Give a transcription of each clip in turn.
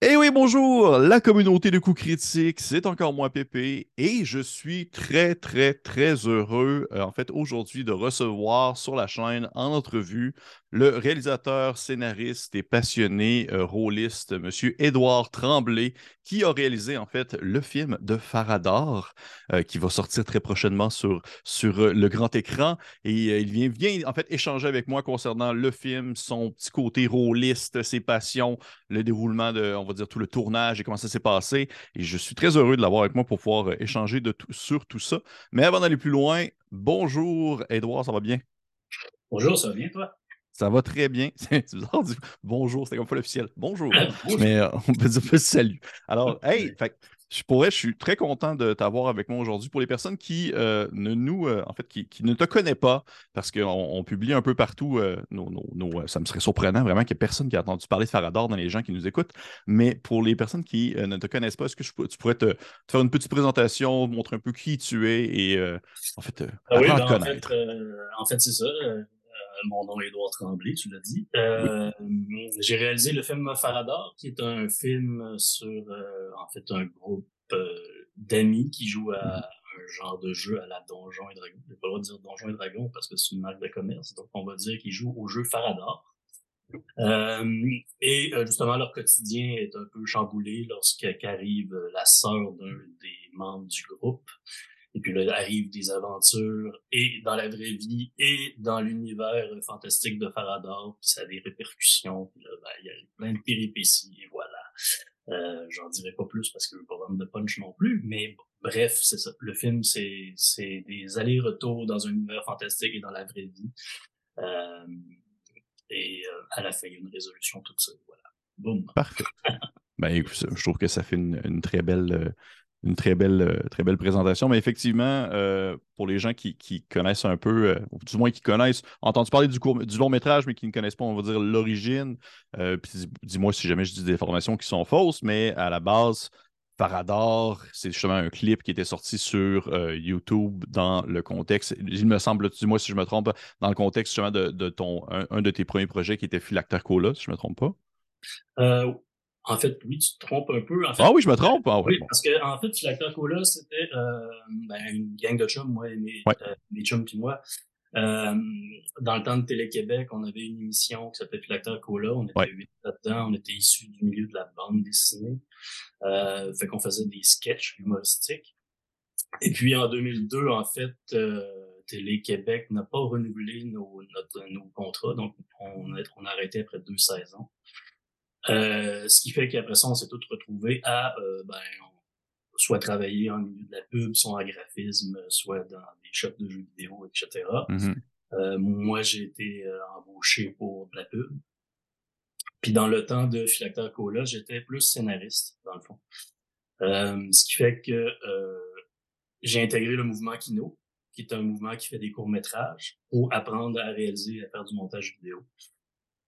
Eh bonjour, la communauté de coups critiques, c'est encore moi Pépé et je suis très très très heureux euh, en fait aujourd'hui de recevoir sur la chaîne en entrevue le réalisateur, scénariste et passionné euh, rôliste Monsieur Édouard Tremblay qui a réalisé en fait le film de Faradar euh, qui va sortir très prochainement sur, sur euh, le grand écran. Et il vient, vient en fait échanger avec moi concernant le film, son petit côté rôliste, ses passions, le déroulement de, on va dire, tout le tournage et comment ça s'est passé. Et je suis très heureux de l'avoir avec moi pour pouvoir euh, échanger de tout- sur tout ça. Mais avant d'aller plus loin, bonjour, Edouard, ça va bien? Bonjour, ça va bien, toi? Ça va très bien. C'est bizarre bonjour, c'est comme pas l'officiel. Bonjour. Bonjour. Mais euh, on peut dire pas salut. Alors, hey, fait, je pourrais, je suis très content de t'avoir avec moi aujourd'hui. Pour les personnes qui euh, ne nous, euh, en fait, qui, qui ne te connaissent pas, parce qu'on on publie un peu partout, euh, nos, nos- nos, ça me serait surprenant vraiment qu'il n'y ait personne qui a entendu parler de Farador dans les gens qui nous écoutent. Mais pour les personnes qui ne te connaissent pas, est-ce que je tu pourrais te, te faire une petite présentation, montrer un peu qui tu es et en fait, Ah oui, apprendre à ben, te en connaître? fait, en fait c'est ça. Euh, mon nom est Édouard Tremblay, tu l'as dit. Euh, J'ai réalisé le film Faradar, qui est un film sur, euh, en fait, un groupe d'amis qui jouent à un genre de jeu à la Donjon et Dragon. J'ai pas le droit de dire Donjon et Dragon parce que c'est une marque de commerce, donc on va dire qu'ils jouent au jeu Faradar. Euh, et justement, leur quotidien est un peu chamboulé lorsqu'arrive la sœur d'un des membres du groupe. Et puis là, arrivent des aventures et dans la vraie vie et dans l'univers fantastique de Faradar. Puis ça a des répercussions. Puis là, ben, il y a plein de péripéties et voilà. Euh, J'en dirai pas plus parce que je veux pas vendre de punch non plus. Mais bon, bref, c'est ça. Le film, c'est c'est des allers-retours dans un univers fantastique et dans la vraie vie. Euh, et euh, à la fin, il y a une résolution toute seule. Voilà. Boum. Parfait. Ben, écoute, je trouve que ça fait une, une très belle, une très belle, euh, très belle présentation. Mais effectivement, euh, pour les gens qui, connaissent un peu, euh, ou du moins qui connaissent, entendu parler du, court, du long métrage, mais qui ne connaissent pas, on va dire, l'origine. puis dis- dis-moi si jamais je dis des informations qui sont fausses, mais à la base, Faradar, c'est justement un clip qui était sorti sur YouTube dans le contexte, il me semble, dis-moi si je me trompe, dans le contexte justement de, ton, un, de tes premiers projets qui était Philacter Cola, si je ne me trompe pas. En fait, oui, tu te trompes un peu. En fait, Ah oui, je me trompe. Ah ouais, Oui, bon. parce que en fait, Philacter Cola, c'était euh, ben, une gang de chums, moi et mes, Ouais. euh, mes chums puis moi. Euh, dans le temps de Télé-Québec, on avait une émission qui s'appelait Philacter Cola. On était Ouais. huit là-dedans. On était issus du milieu de la bande dessinée. Euh, fait qu'on faisait des sketchs humoristiques. Et puis en 2002, en fait, euh, Télé-Québec n'a pas renouvelé nos, notre, nos contrats, donc on a, on a arrêté après deux saisons. Euh, ce qui fait qu'après ça, on s'est tous retrouvés à euh, ben, soit travailler en milieu de la pub, soit en graphisme, soit dans des shops de jeux vidéo, etc. Mhm. Euh, moi, j'ai été euh, embauché pour de la pub. Puis dans le temps de Philacter Cola, j'étais plus scénariste, dans le fond. Euh, ce qui fait que euh, j'ai intégré le mouvement Kino, qui est un mouvement qui fait des courts-métrages pour apprendre à réaliser et à faire du montage vidéo.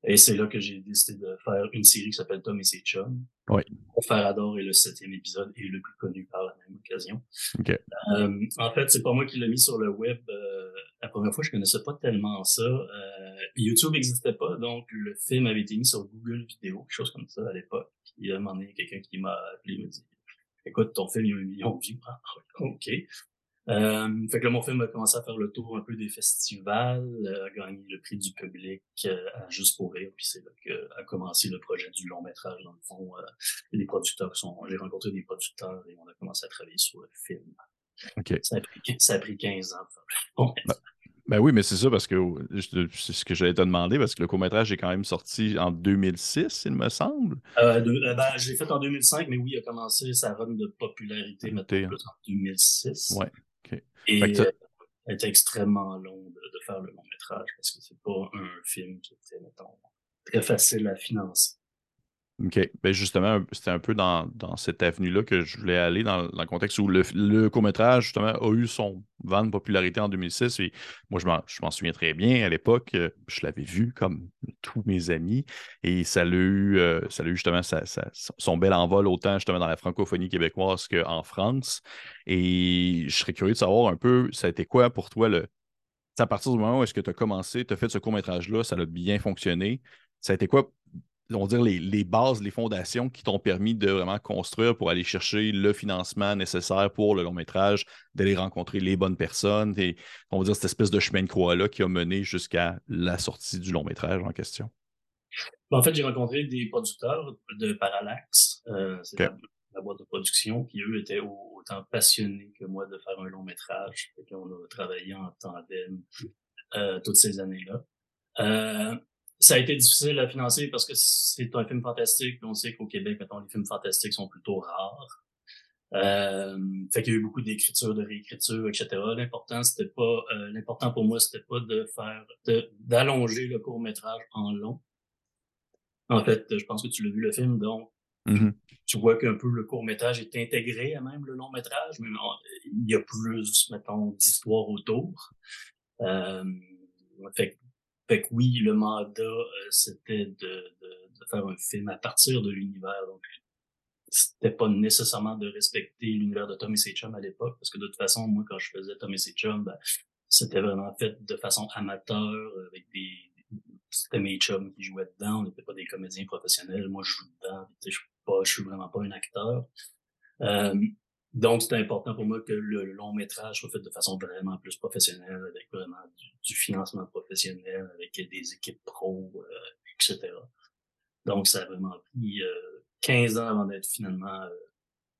Et c'est là que j'ai décidé de faire une série qui s'appelle Tom et ses chums. Oui. Farador est le septième épisode et le plus connu par la même occasion. OK. Euh, en fait, c'est pas moi qui l'ai mis sur le web. euh, la première fois, je connaissais pas tellement ça. Euh, YouTube n'existait pas, donc le film avait été mis sur Google Vidéo, quelque chose comme ça à l'époque. Puis à un moment donné, quelqu'un qui m'a appelé il m'a dit Écoute, ton film, il y a un million de vues. Ah, OK. Euh, fait que là, mon film a commencé à faire le tour un peu des festivals, euh, a gagné le prix du public euh, à Juste pour rire, puis c'est là qu'a commencé le projet du long métrage. Dans le fond, a des producteurs sont, j'ai rencontré des producteurs et on a commencé à travailler sur le film. Ça a pris, ça a pris 15 ans. métrage. Ben oui, mais c'est ça parce que c'est ce que j'allais te demander parce que le court-métrage est quand même sorti en 2006, il me semble. Euh, de- ben, je l'ai fait en 2005, mais oui, il a commencé sa run de popularité maintenant plus en 2006. Ouais. OK. Et ça- euh, était extrêmement long de, de faire le long métrage parce que c'est pas un film qui était, mettons, très facile à financer. OK. Ben justement, c'était un peu dans, dans cette avenue-là que je voulais aller, dans, le contexte où le, le court-métrage, justement, a eu son vent de popularité en 2006. Et moi, je m'en, souviens très bien. À l'époque, euh, je l'avais vu comme tous mes amis. Et ça l'a eu, euh, ça eu justement son bel envol, autant justement dans la francophonie québécoise qu'en France. Et je serais curieux de savoir un peu, ça a été quoi pour toi le. à partir du moment où est-ce que tu as commencé, tu as fait ce court-métrage-là, ça a bien fonctionné. Ça a été quoi on va dire, les, bases, les fondations qui t'ont permis de vraiment construire pour aller chercher le financement nécessaire pour le long métrage, d'aller rencontrer les bonnes personnes et, on va dire, cette espèce de chemin de croix-là qui a mené jusqu'à la sortie du long métrage en question? En fait, j'ai rencontré des producteurs de Parallax, euh, c'est la, boîte de production, qui eux étaient autant passionnés que moi de faire un long métrage. On a travaillé en tandem euh, toutes ces années-là. Euh, ça a été difficile à financer parce que c'est un film fantastique. On sait qu'au Québec, mettons, les films fantastiques sont plutôt rares. Euh, fait qu'il y a eu beaucoup d'écriture, de réécriture, etc. L'important, c'était pas, euh, l'important pour moi, c'était pas de faire, d'allonger le court métrage en long. En fait, je pense que tu l'as vu le film, donc mm-hmm. tu vois qu'un peu le court métrage est intégré à même le long métrage, mais il y a plus, mettons, d'histoire autour. Euh, fait, fait que oui, le mandat, euh, c'était de, de, de, faire un film à partir de l'univers. Donc, c'était pas nécessairement de respecter l'univers de Tommy et Chum à l'époque, parce que de toute façon, moi, quand je faisais Tommy et Chum, ben, c'était vraiment fait de façon amateur, avec des... C'était mes chums qui jouaient dedans, on n'était pas des comédiens professionnels. Moi, je joue dedans, je suis je suis vraiment pas un acteur. Euh, donc, c'était important pour moi que le long métrage soit fait de façon vraiment plus professionnelle, avec vraiment du, financement professionnel, avec des équipes pro, euh, etc. Donc, ça a vraiment pris euh, 15 ans avant d'être finalement euh,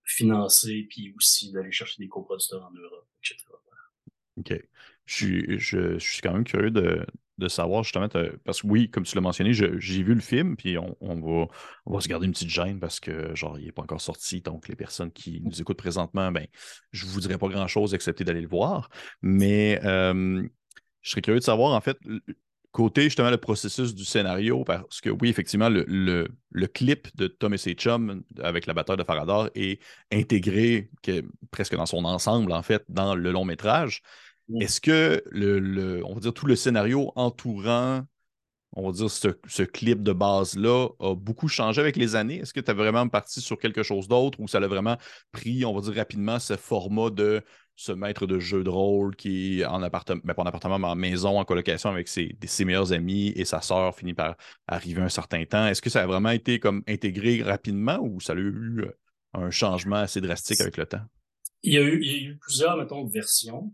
financé, puis aussi d'aller chercher des coproducteurs en Europe, etc. OK. Je suis, je, suis quand même curieux de, de savoir justement, parce que oui, comme tu l'as mentionné, j'ai vu le film, puis on, va, on va se garder une petite gêne parce que, genre, il n'est pas encore sorti. Donc, les personnes qui nous écoutent présentement, ben, je ne vous dirais pas grand-chose excepté d'aller le voir. Mais euh, je serais curieux de savoir, en fait, côté justement le processus du scénario, parce que oui, effectivement, le, le, clip de Thomas et Chum avec la bataille de Faradar est intégré presque dans son ensemble, en fait, dans le long métrage. Est-ce que le, on va dire tout le scénario entourant, on va dire ce, clip de base-là a beaucoup changé avec les années? Est-ce que tu as vraiment parti sur quelque chose d'autre ou ça a vraiment pris, on va dire rapidement, ce format de ce maître de jeu de rôle qui est en appartement, ben, pas en appartement, mais en maison, en colocation avec ses, ses meilleurs amis et sa sœur finit par arriver un certain temps? Est-ce que ça a vraiment été comme intégré rapidement ou ça a eu euh, un changement assez drastique avec le temps? Il y a eu, il y a eu plusieurs, mettons, versions.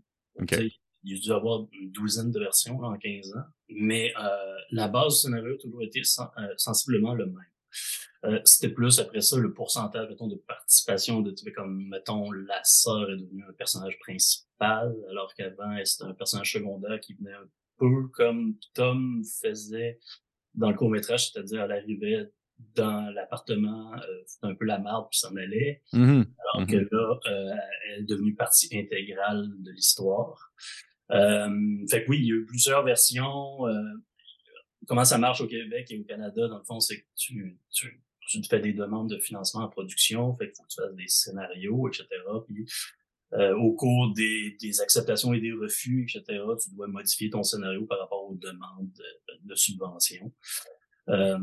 Il y a dû avoir une douzaine de versions en 15 ans, mais euh, la base du scénario a toujours été euh, sensiblement le même. Euh, c'était plus après ça le pourcentage mettons, de participation de comme mettons la sœur est devenue un personnage principal alors qu'avant c'était un personnage secondaire qui venait un peu comme Tom faisait dans le court métrage c'est-à-dire elle arrivait dans l'appartement euh, c'était un peu la marde puis s'en allait mm-hmm. alors que mm-hmm. là euh, elle est devenue partie intégrale de l'histoire fait que oui il y a eu plusieurs versions comment ça marche au Québec et au Canada, dans le fond, c'est que tu, tu, tu te fais des demandes de financement en production, fait que faut que tu fasses des scénarios, etc. Puis euh, au cours des, des, acceptations et des refus, etc., tu dois modifier ton scénario par rapport aux demandes de, de subvention. Euh,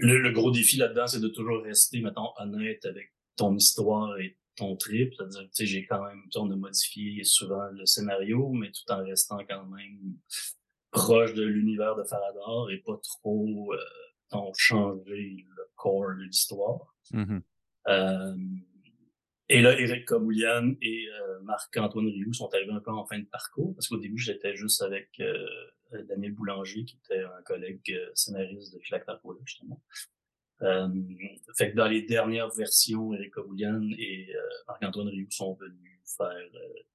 le, le, gros défi là-dedans, c'est de toujours rester, mettons, honnête avec ton histoire et ton trip. C'est-à-dire, tu sais, j'ai quand même, on a modifié souvent le scénario, mais tout en restant quand même proche de l'univers de Faradar et pas trop euh, changer le corps de l'histoire. Mm-hmm. euh, et là, Eric Kaboulian et euh, Marc-Antoine Rioux sont arrivés un peu en fin de parcours, parce qu'au début, j'étais juste avec euh, Daniel Boulanger, qui était un collègue euh, scénariste de Filac justement. Euh, fait que dans les dernières versions, Eric Kaboulian et Marc-Antoine Rioux sont venus faire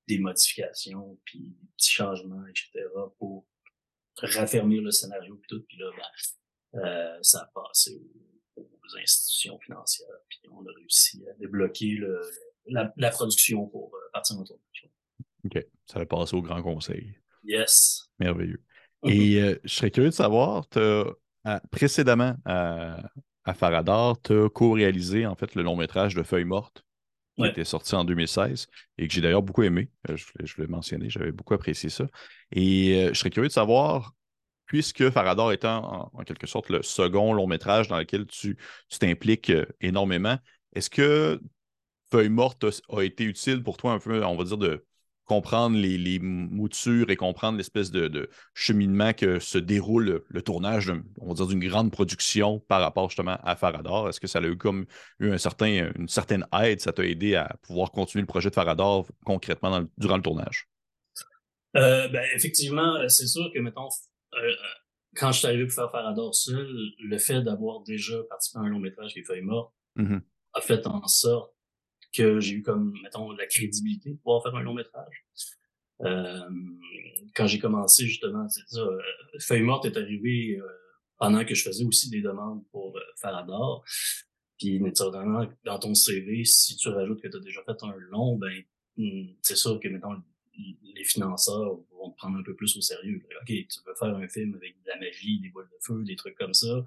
des modifications, puis des petits changements, etc., pour raffermir le scénario puis tout, puis là, ben, euh, ça a passé aux, institutions financières, puis on a réussi à débloquer le, la, la, production pour euh, partir en production. OK. Ça a passé au Grand Conseil. Yes. Merveilleux. Et euh, je serais curieux de savoir, précédemment à, à Faradar, tu as co-réalisé en fait le long métrage de Feuilles mortes qui était sorti en 2016 et que j'ai d'ailleurs beaucoup aimé. Euh, je voulais, je voulais mentionner, j'avais beaucoup apprécié ça. Et euh, je serais curieux de savoir, puisque Faradar étant en, quelque sorte le second long métrage dans lequel tu t'impliques euh, énormément, est-ce que Feuille morte a, été utile pour toi un peu, on va dire, de, comprendre les, moutures et comprendre l'espèce de, cheminement que se déroule le, tournage, on va dire, d'une grande production par rapport justement à Farador? Est-ce que ça a eu comme eu un certain, une certaine aide, ça t'a aidé à pouvoir continuer le projet de Farador concrètement durant le tournage? Euh, ben, effectivement, euh, c'est sûr que, mettons, euh, quand je suis arrivé pour faire Farador seul, le fait d'avoir déjà participé à un long métrage qui est Feuille morte mm-hmm. a fait en sorte que j'ai eu comme, mettons, la crédibilité de pouvoir faire un long métrage. Euh, quand j'ai commencé, justement, c'est ça, euh, Feuille morte est arrivé euh, pendant que je faisais aussi des demandes pour Farador. Puis, naturellement, dans ton CV, si tu rajoutes que tu as déjà fait un long, ben, hmm, c'est sûr que, mettons, les financeurs vont te prendre un peu plus au sérieux. OK, tu veux faire un film avec de la magie, des boules de feu, des trucs comme ça,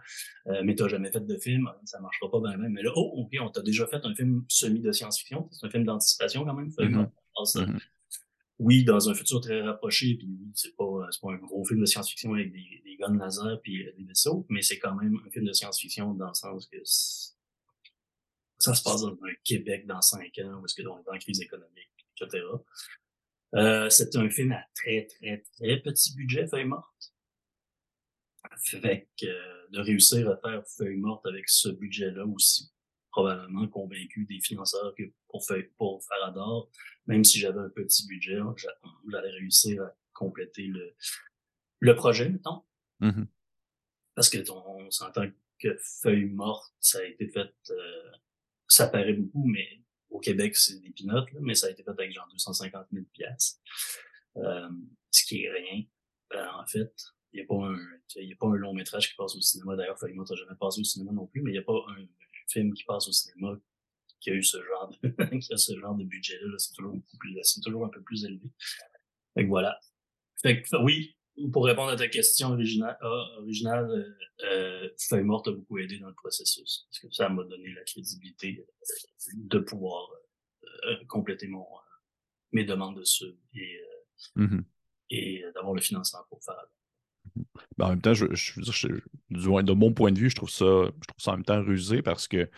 euh, mais tu n'as jamais fait de film, ça marchera pas bien même. Mais là, oh, OK, on t'a déjà fait un film semi de science-fiction, c'est un film d'anticipation quand même. Mm-hmm. Mm-hmm. Oui, dans un futur très rapproché, puis oui, c'est pas, pas un gros film de science-fiction avec des, des guns laser puis euh, des vaisseaux, mais c'est quand même un film de science-fiction dans le sens que ça se passe dans un Québec dans cinq ans, où est-ce que dans la crise économique, etc. Euh, c'est un film à très, très, très petit budget, Feuille morte. Fait que euh, de réussir à faire Feuille morte avec ce budget-là aussi, probablement convaincu des financeurs que pour, Feuille, pour Farador, même si j'avais un petit budget, j'allais réussir à compléter le, le projet, mettons. Mm-hmm. Parce que on, s'entend que Feuille morte, ça a été fait, euh, ça paraît beaucoup, mais au Québec, c'est des pinottes, mais ça a été fait avec genre 250 000 pièces, euh, ce qui est rien. Euh, en fait, il n'y a pas un, a pas un long métrage qui passe au cinéma. D'ailleurs, Feuillement n'a jamais passé au cinéma non plus, mais il n'y a pas un film qui passe au cinéma qui a eu ce genre de, qui a ce genre de budget-là. c'est toujours plus, c'est toujours un peu plus élevé. Fait que voilà. Fait que, oui, pour répondre à ta question originale, ah, originale euh, euh, Feuille morte a beaucoup aidé dans le processus. Parce que ça m'a donné la crédibilité de pouvoir euh, compléter mon mes demandes dessus et, mm-hmm. et d'avoir le financement pour faire. Ben, en même temps, je, je, je, de mon point de vue, je trouve ça, je trouve ça en même temps rusé parce que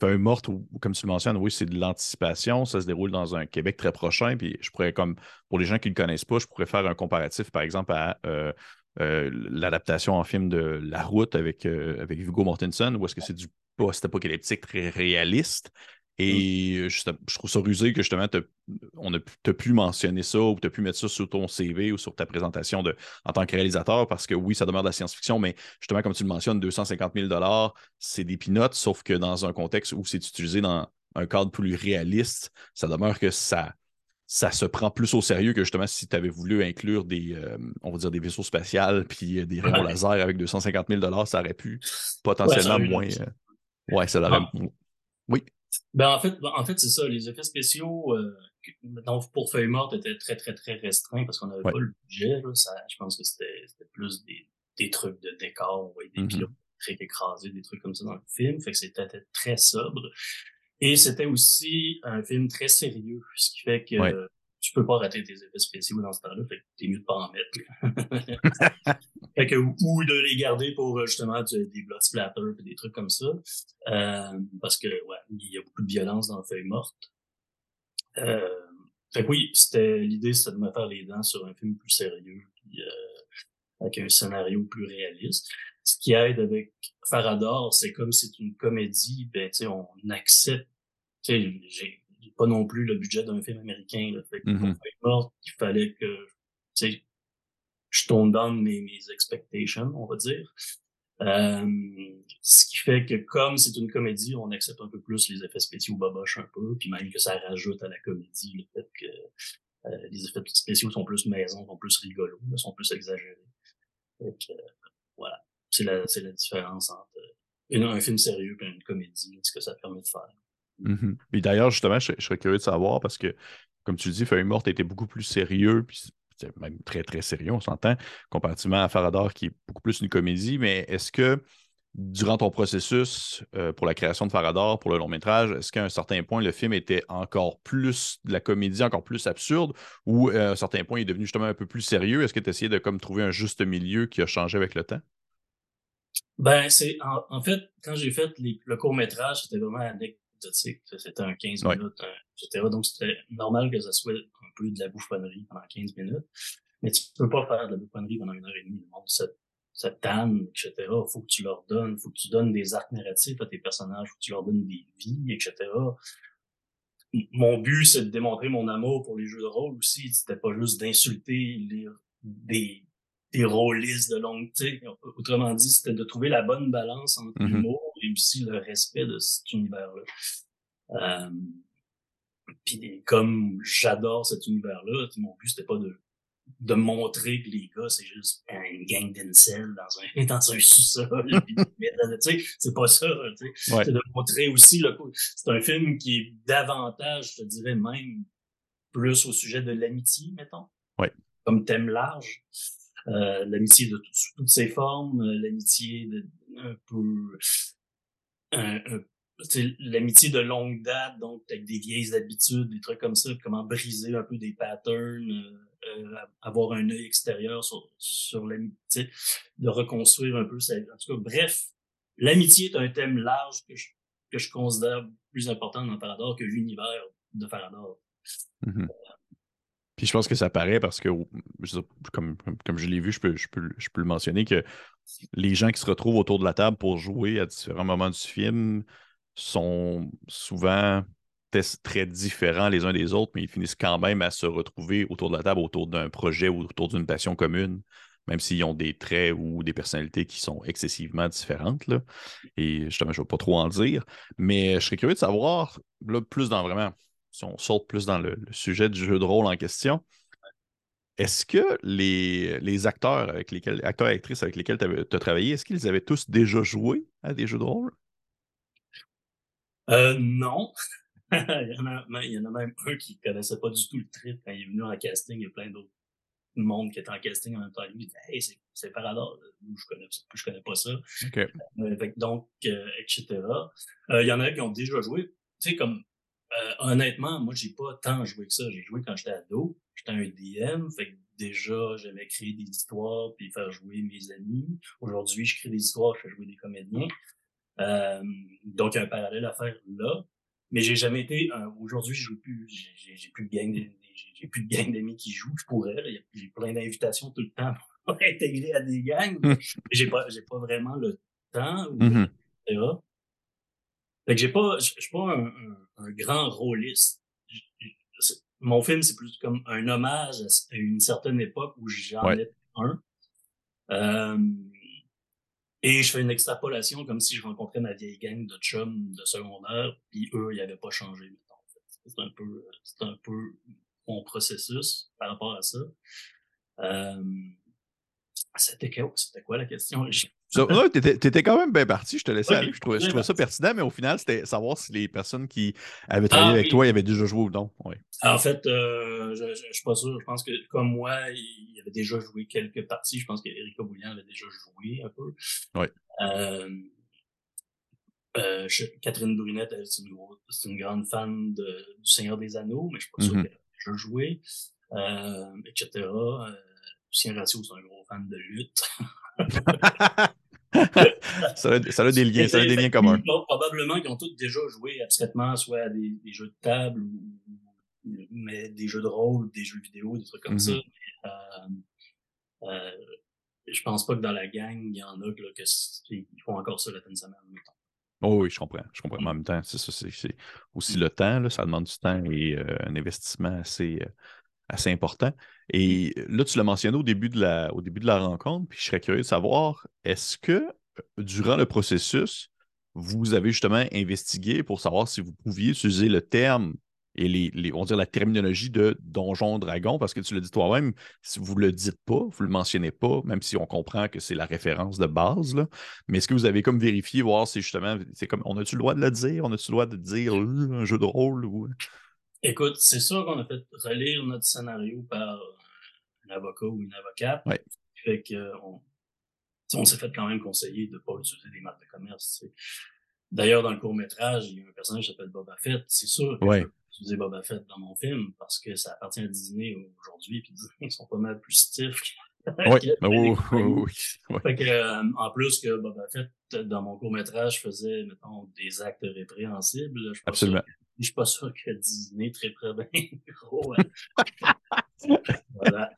Feuille morte, comme tu le mentionnes, oui, c'est de l'anticipation. Ça se déroule dans un Québec très prochain. Puis je pourrais, comme pour les gens qui ne le connaissent pas, je pourrais faire un comparatif, par exemple, à euh, euh, l'adaptation en film de La Route avec, euh, avec Hugo Mortensen, où est-ce que c'est du post-apocalyptique très réaliste. Mm. Et je, trouve ça rusé que justement, on a pu mentionner ça ou tu as pu mettre ça sur ton CV ou sur ta présentation de, en tant que réalisateur parce que oui, ça demeure de la science-fiction, mais justement, comme tu le mentionnes, 250 000 c'est des pinottes, sauf que dans un contexte où c'est utilisé dans un cadre plus réaliste, ça demeure que ça, ça se prend plus au sérieux que justement si tu avais voulu inclure des, euh, on va dire des vaisseaux spatials puis des rayons laser avec 250 000 ça aurait pu potentiellement moins. Euh, ouais, ça l'aurait. Oui. Ben, en fait, en fait c'est ça. Les effets spéciaux euh, donc, pour Feuille morte étaient très, très, très restreints parce qu'on n'avait pas le budget. Là. Ça, je pense que c'était plus des, des trucs de décor, ouais, des mm pilotes écrasés, des trucs comme ça dans le film. Fait que c'était très sobre. Et c'était aussi un film très sérieux, ce qui fait que tu peux pas rater tes effets spéciaux dans ce temps-là, fait que t'es mieux de pas en mettre. fait que, ou de les garder pour justement des blood splatters et des trucs comme ça. Euh, parce que ouais, il y a beaucoup de violence dans Feuille morte. Euh, fait que oui, c'était l'idée, c'était de me faire les dents sur un film plus sérieux, puis, euh, avec un scénario plus réaliste. Ce qui aide avec Farador, c'est comme c'est une comédie, ben tu sais, on accepte. J'ai pas non plus le budget d'un film américain. Là, fait que mm il fallait que, tu sais, je tombe dans mes, mes expectations, on va dire. Euh, ce qui fait que comme c'est une comédie, on accepte un peu plus les effets spéciaux boboches un peu, puis même que ça rajoute à la comédie le fait que euh, les effets spéciaux sont plus maison, sont plus rigolos, sont plus exagérés. Donc, euh, voilà, c'est la, c'est la différence entre une, un film sérieux et une comédie, ce que ça permet de faire. Mm d'ailleurs, justement, je, serais curieux de savoir parce que, comme tu dis, Feuille morte était beaucoup plus sérieux, puis c'est même très, très sérieux, on s'entend, comparativement à Farador qui est beaucoup plus une comédie. Mais est-ce que durant ton processus euh, pour la création de Farador, pour le long métrage, est-ce qu'à un certain point, le film était encore plus de la comédie, encore plus absurde, ou euh, à un certain point, il est devenu justement un peu plus sérieux? Est-ce que tu essayé de comme, trouver un juste milieu qui a changé avec le temps? Ben, c'est en, fait, quand j'ai fait le court métrage, c'était vraiment C'était un 15 minutes, etc. Donc, c'était normal que ça soit un peu de la bouffonnerie pendant 15 minutes. Mais tu peux pas faire de la bouffonnerie pendant une heure et demie. Le monde se, tanne, etc. Faut que tu leur donnes, faut que tu donnes des arcs narratifs à tes personnages, faut que tu leur donnes des vies, etc. Mon but, c'est de démontrer mon amour pour les jeux de rôle aussi. C'était pas juste d'insulter les, des, des rôlistes de longue, Autrement dit, c'était de trouver la bonne balance entre mm-hmm. l'humour et aussi le respect de cet univers-là. Euh, puis comme j'adore cet univers-là, mon but c'était pas de de montrer que les gars c'est juste une gang d'incels dans un dans un sous-sol. c'est pas ça. C'est de montrer aussi le c'est un film qui est davantage, je te dirais même plus au sujet de l'amitié, mettons. Ouais. Comme thème large. Euh, l'amitié de toutes ses formes, euh, l'amitié de un peu un, l'amitié de longue date, donc avec des vieilles habitudes, des trucs comme ça, comment briser un peu des patterns, euh, euh avoir un œil extérieur sur, sur l'amitié, de reconstruire un peu ça. En tout cas, bref, l'amitié est un thème large que je, que je considère plus important dans Farador que l'univers de Farador. Mm-hmm. Puis je pense que ça paraît parce que, comme, comme je l'ai vu, je peux, je, peux, je peux le mentionner, que les gens qui se retrouvent autour de la table pour jouer à différents moments du film sont souvent très différents les uns des autres, mais ils finissent quand même à se retrouver autour de la table, autour d'un projet ou autour d'une passion commune, même s'ils ont des traits ou des personnalités qui sont excessivement différentes. Là. Et justement, je ne vais pas trop en dire, mais je serais curieux de savoir, là, plus dans vraiment, si on saute plus dans le, sujet du jeu de rôle en question, est-ce que les, les, acteurs avec lesquels, acteurs et actrices avec lesquels tu as travaillé, est-ce qu'ils avaient tous déjà joué à des jeux de rôle? Euh, non. il, y en a, il, y en a, même un qui connaissait pas du tout le trip quand il est venu en casting. Il y a plein d'autres monde qui était en casting en même temps. Lui, il dit Hey, c'est par hasard. Je connais, je connais pas ça. Euh, donc, euh, etc. Il y en a qui ont déjà joué. Tu sais, comme euh, honnêtement, moi, j'ai pas tant joué que ça. J'ai joué quand j'étais ado. J'étais un DM. Fait que déjà, j'aimais créer des histoires puis faire jouer mes amis. Aujourd'hui, je crée des histoires, je fais jouer des comédiens. Euh, donc, il y a un parallèle à faire là. Mais j'ai jamais été. Euh, Aujourd'hui, je joue plus. J'ai plus de gang. J'ai plus de gang d'amis qui jouent. Je pourrais. J'ai plein d'invitations tout le temps pour intégrer à des gangs. mais j'ai pas. J'ai pas vraiment le temps. Ou, mm-hmm. etc. Fait que j'ai pas. Je suis pas un, un, grand rôliste. Mon film, c'est plus comme un hommage à une certaine époque où j'en étais un. Euh, et je fais une extrapolation comme si je rencontrais ma vieille gang de chums de secondaire, puis eux, ils n'avaient pas changé. C'est un peu, c'est un peu mon processus par rapport à ça. Euh, c'était quoi, c'était quoi la question? tu étais, quand même bien parti, je te laissais aller. Je trouvais, ça pertinent, mais au final, c'était savoir si les personnes qui avaient travaillé ah avec toi, ils avaient déjà joué ou non. En fait, euh, je ne suis pas sûr. Je pense que comme moi, il avait déjà joué quelques parties. Je pense qu'Erika Bouillant avait déjà joué un peu. Oui. Euh, euh, Catherine Brunette, c'est une, une, grande fan de, du Seigneur des Anneaux, mais je ne suis pas sûr mm-hmm. qu'elle a déjà joué, etc. Lucien Ratio, c'est un gros fan de lutte. ça, a, ça, a, des liens, ça a des liens communs. probablement qu'ils ont tous déjà joué abstraitement, soit à des, des, jeux de table ou, mais des jeux de rôle, des jeux vidéo, des trucs comme ça. Mm-hmm. Mais, euh, euh, je pense pas que dans la gang, il y en a que, qui font encore ça la fin de semaine. Oh oui, je comprends. Je comprends. en même temps, c'est ça, c'est aussi le temps, là, ça demande du temps et euh, un investissement assez, euh, assez important. Et là, tu l'as mentionné au début, de la, au début de la rencontre, puis je serais curieux de savoir, est-ce que euh, durant le processus, vous avez justement investigué pour savoir si vous pouviez utiliser le terme et les, on va dire la terminologie de donjon dragon, parce que tu l'as dit toi-même, si vous ne le dites pas, vous ne le mentionnez pas, même si on comprend que c'est la référence de base, là, mais est-ce que vous avez comme vérifié, voir si justement, c'est comme, on a-tu le droit de le dire, on a-tu le droit de dire euh, un jeu de rôle ou... Écoute, c'est sûr qu'on a fait relire notre scénario par un avocat ou une avocate. Ouais. Fait que on, on s'est fait quand même conseiller de ne pas utiliser des marques de commerce. D'ailleurs, dans le court-métrage, il y a un personnage qui s'appelle Boba Fett. C'est sûr que ouais. je peux utiliser Boba Fett dans mon film parce que ça appartient à Disney aujourd'hui, puis Disney sont pas mal plus stiffs oui, oui, oui, Fait que, en plus que Boba Fett, dans mon court-métrage, je faisais, mettons, des actes répréhensibles. Je Absolument. Je suis pas sûr que Disney très très bien gros. Hein. voilà.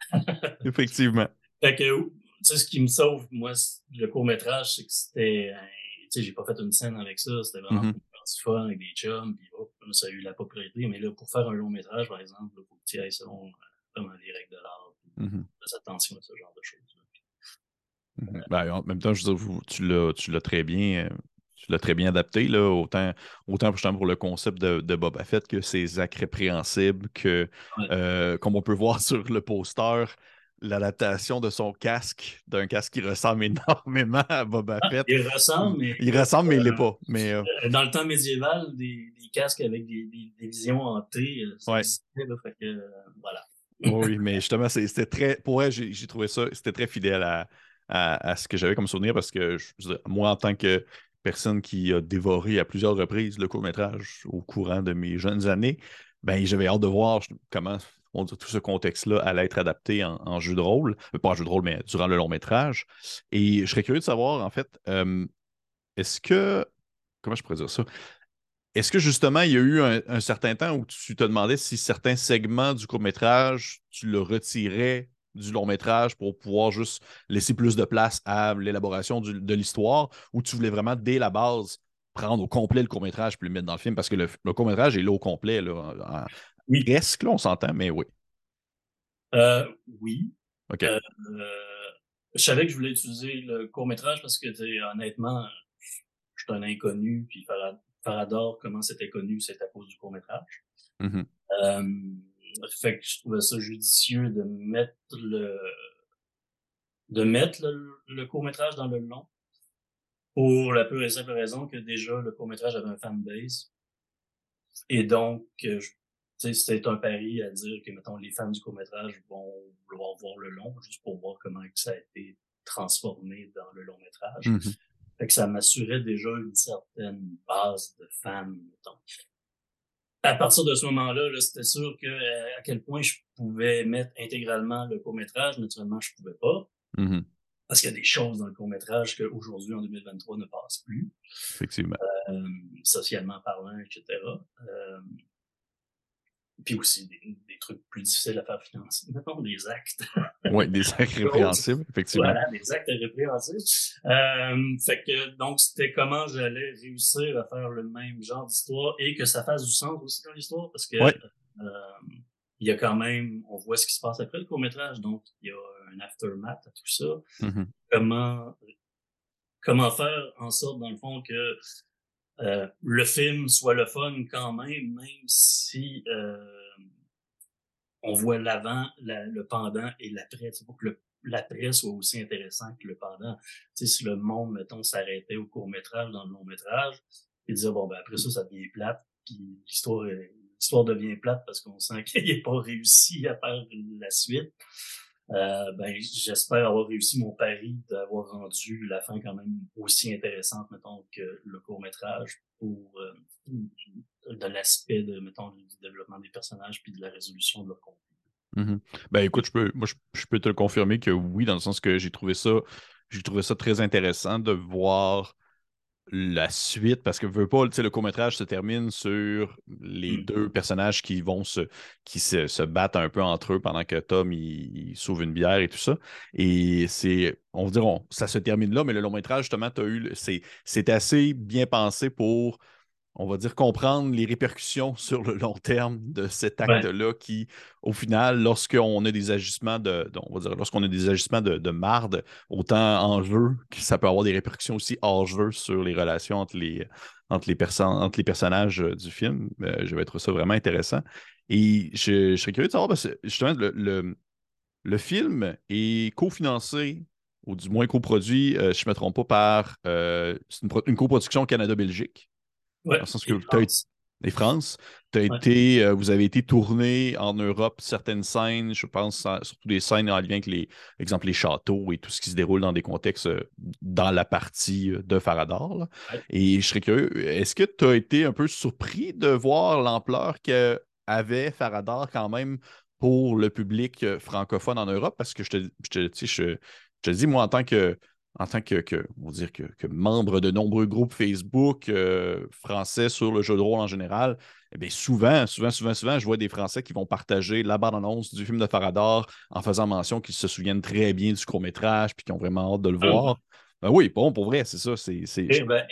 Effectivement. Fait que, tu sais, ce qui me sauve, moi, le court-métrage, c'est que c'était, tu sais, j'ai pas fait une scène avec ça, c'était vraiment mm -hmm. fun avec des chums, puis ça a eu la popularité. Mais là, pour faire un long métrage, par exemple, que tu ailles selon euh, vraiment les règles de l'art, mm -hmm. attention à ce genre de choses. Mm -hmm. ben, en même temps, je veux dire, tu l'as très bien. Euh, tu l'as très bien adapté, là, autant, autant pour le concept de, de Boba Fett que ses actes répréhensibles, que, ouais. euh, comme on peut voir sur le poster, l'adaptation de son casque, d'un casque qui ressemble énormément à Boba ah, Fett. il ressemble, mais. Il ressemble, mais il l'est pas. Mais, euh... Dans le temps médiéval, des, des casques avec des, des, des visions hantées, ça ouais. fait que, euh, voilà. oui, mais justement, c'était très. Pour elle, j'ai trouvé ça, c'était très fidèle à, à, à ce que j'avais comme souvenir parce que je, moi, en tant que personne qui a dévoré à plusieurs reprises le court-métrage au courant de mes jeunes années, ben j'avais hâte de voir comment on tout ce contexte-là allait être adapté en, jeu de rôle, pas en jeu de rôle, mais durant le long métrage. Et je serais curieux de savoir, en fait, euh, est-ce que, comment je pourrais dire ça? Est-ce que justement, il y a eu un, un, certain temps où tu te demandais si certains segments du court-métrage, tu le retirais du long métrage pour pouvoir juste laisser plus de place à l'élaboration de l'histoire ou tu voulais vraiment, dès la base, prendre au complet le court métrage puis le mettre dans le film? Parce que le, le court métrage est là au complet, là, en, oui. presque, là, on s'entend, mais oui. Euh, oui. OK. Euh, je savais que je voulais utiliser le court métrage parce que, honnêtement, je suis un inconnu, puis Farador, comment c'était connu, c'est à cause du court métrage. Mm -hmm. euh, fait que je trouvais ça judicieux de mettre le de mettre le, le court-métrage dans le long pour la pure et simple raison que déjà le court-métrage avait un fanbase. Et donc, c'est un pari à dire que, mettons, les fans du court-métrage vont vouloir voir le long, juste pour voir comment ça a été transformé dans le long-métrage. Mm -hmm. Fait que ça m'assurait déjà une certaine base de fans, mettons à partir de ce moment-là, -là, c'était sûr que euh, à quel point je pouvais mettre intégralement le court-métrage. Naturellement, je pouvais pas. Mm -hmm. Parce qu'il y a des choses dans le court-métrage qu'aujourd'hui, en 2023, ne passent plus. Effectivement. Euh, socialement parlant, etc. Euh, puis aussi des, des, trucs plus difficiles à faire financer. Mettons des actes. oui, des actes répréhensibles, effectivement. Voilà, des actes répréhensibles. Euh, fait que, donc, c'était comment j'allais réussir à faire le même genre d'histoire et que ça fasse du sens aussi dans l'histoire parce que ouais. euh, il y a quand même, on voit ce qui se passe après le court-métrage, donc il y a un aftermath à tout ça. Mm -hmm. Comment, comment faire en sorte, dans le fond, que euh, le film soit le fun quand même, même si euh, on voit l'avant, le pendant et l'après. C'est pour que l'après soit aussi intéressant que le pendant. Tu sais, si le monde, mettons, s'arrêtait au court-métrage, dans le long-métrage, et disait, bon, ben après ça, ça devient plate, puis l'histoire l'histoire devient plate parce qu'on sent qu'il n'a pas réussi à faire la suite. Euh, ben, j'espère avoir réussi mon pari d'avoir rendu la fin quand même aussi intéressante, mettons, que le court-métrage pour euh, de l'aspect de, mettons, du développement des personnages puis de la résolution de leur conflit. Mm -hmm. Ben écoute, je peux, moi, je, je, peux te le confirmer que oui, dans le sens que j'ai trouvé ça, j'ai trouvé ça très intéressant de voir la suite, parce que veux pas, le court-métrage se termine sur les mmh. deux personnages qui vont se, qui se, se, battent un peu entre eux pendant que Tom il, il sauve une bière et tout ça. Et c'est, on va dire, on, ça se termine là, mais le long-métrage, justement, tu as eu, c'est assez bien pensé pour on va dire, comprendre les répercussions sur le long terme de cet acte-là ouais. qui, au final, lorsqu'on a des agissements de, de on va dire, lorsqu'on a des agissements de, de, marde, autant en jeu, que ça peut avoir des répercussions aussi hors jeu sur les relations entre les, entre les, perso entre les personnages du film. Euh, je vais trouver ça vraiment intéressant. Et je, je, serais curieux de savoir, parce que justement, le, le, le film est cofinancé ou du moins coproduit, euh, je ne me trompe pas, par euh, une, une coproduction Canada-Belgique. Ouais, dans le sens que tu as été, et France, as ouais. été, euh, vous avez été tourné en Europe certaines scènes, je pense surtout des scènes en lien avec les, exemple, les châteaux et tout ce qui se déroule dans des contextes euh, dans la partie de Faradar. Ouais. Et je serais curieux, est-ce que tu as été un peu surpris de voir l'ampleur qu'avait Faradar quand même pour le public euh, francophone en Europe? Parce que je te, je te, je, je te dis, moi, en tant que, en tant que, on dire que, membre de nombreux groupes Facebook euh, français sur le jeu de rôle en général, eh bien, souvent, souvent, souvent, souvent, je vois des Français qui vont partager la bande-annonce du film de Faradar en faisant mention qu'ils se souviennent très bien du court-métrage puis qu'ils ont vraiment hâte de le ah voir. Ben oui, bon, pour vrai, c'est ça. C'est, eh ben,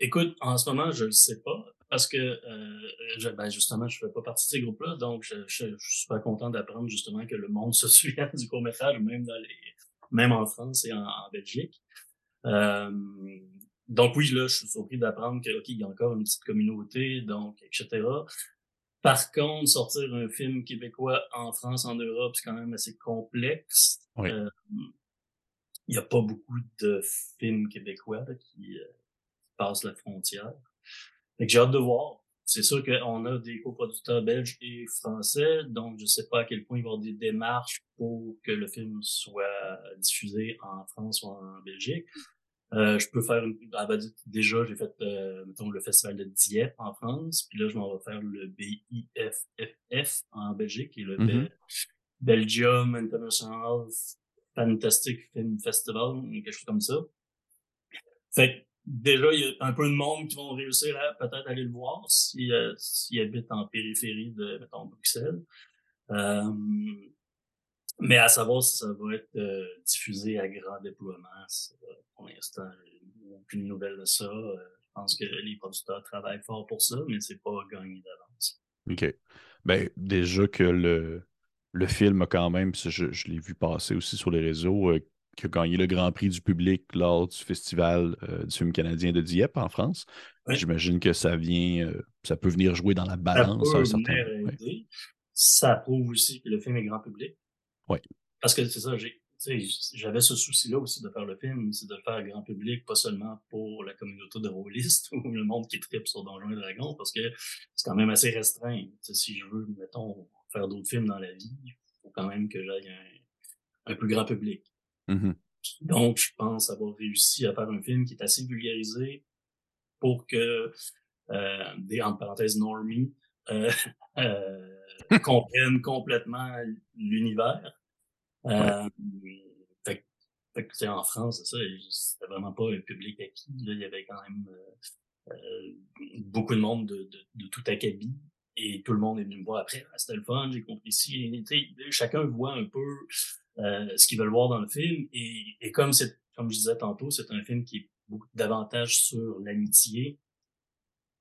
écoute, en ce moment, je ne le sais pas parce que euh, ben justement, je ne fais pas partie de ces groupes-là, donc je, suis super content d'apprendre justement que le monde se souvient du court-métrage, même dans les même en France et en, Belgique. Euh, donc oui, là, je suis surpris d'apprendre qu'il y a encore une petite communauté, donc, etc. Par contre, sortir un film québécois en France, en Europe, c'est quand même assez complexe. Euh, il n'y a pas beaucoup de films québécois qui, euh, passent la frontière. J'ai hâte de voir. C'est sûr qu'on a des coproducteurs belges et français, donc je ne sais pas à quel point il va y avoir des démarches pour que le film soit diffusé en France ou en Belgique. Euh, je peux faire une... Ah, ben, déjà, j'ai fait euh, mettons, le festival de Dieppe en France, puis là, je m'en vais faire le BIFFF en Belgique, qui est le mm-hmm. Belgium International Fantastic Film Festival, quelque chose comme ça. Fait déjà, il y a un peu de monde qui vont réussir à peut-être aller le voir s'ils si, habitent en périphérie de, mettons, Bruxelles. Euh, mais à savoir si ça va être euh, diffusé à grand déploiement, pour l'instant, aucune nouvelle de ça. Euh, je pense que les producteurs travaillent fort pour ça, mais c'est pas gagné d'avance. OK. Ben, déjà que le, le film a quand même, je l'ai vu passer aussi sur les réseaux, qui a gagné le Grand Prix du public lors du festival euh, du film canadien de Dieppe en France. J'imagine que ça vient, euh, ça peut venir jouer dans la balance. Ça, certain... ça prouve aussi que le film est grand public. Oui. Parce que c'est ça, j'avais ce souci-là aussi de faire le film, c'est de le faire grand public, pas seulement pour la communauté de rôlistes ou le monde qui tripe sur Donjons et Dragons, parce que c'est quand même assez restreint. si je veux, mettons, faire d'autres films dans la vie, il faut quand même que j'aille un, un plus grand public. Mmh Donc, je pense avoir réussi à faire un film qui est assez vulgarisé pour que euh, des, entre parenthèses, normies euh, euh, comprennent complètement l'univers. Euh, fait, fait en France, ça, c'était vraiment pas un public acquis. Là, il y avait quand même euh, euh, beaucoup de monde de, de, de, tout acabit. Et tout le monde est venu me voir après. Ah, c'était le fun, j'ai compris ici. Chacun voit un peu euh, ce qu'ils veulent voir dans le film. Et, et comme c'est, comme je disais tantôt, c'est un film qui est beaucoup davantage sur l'amitié.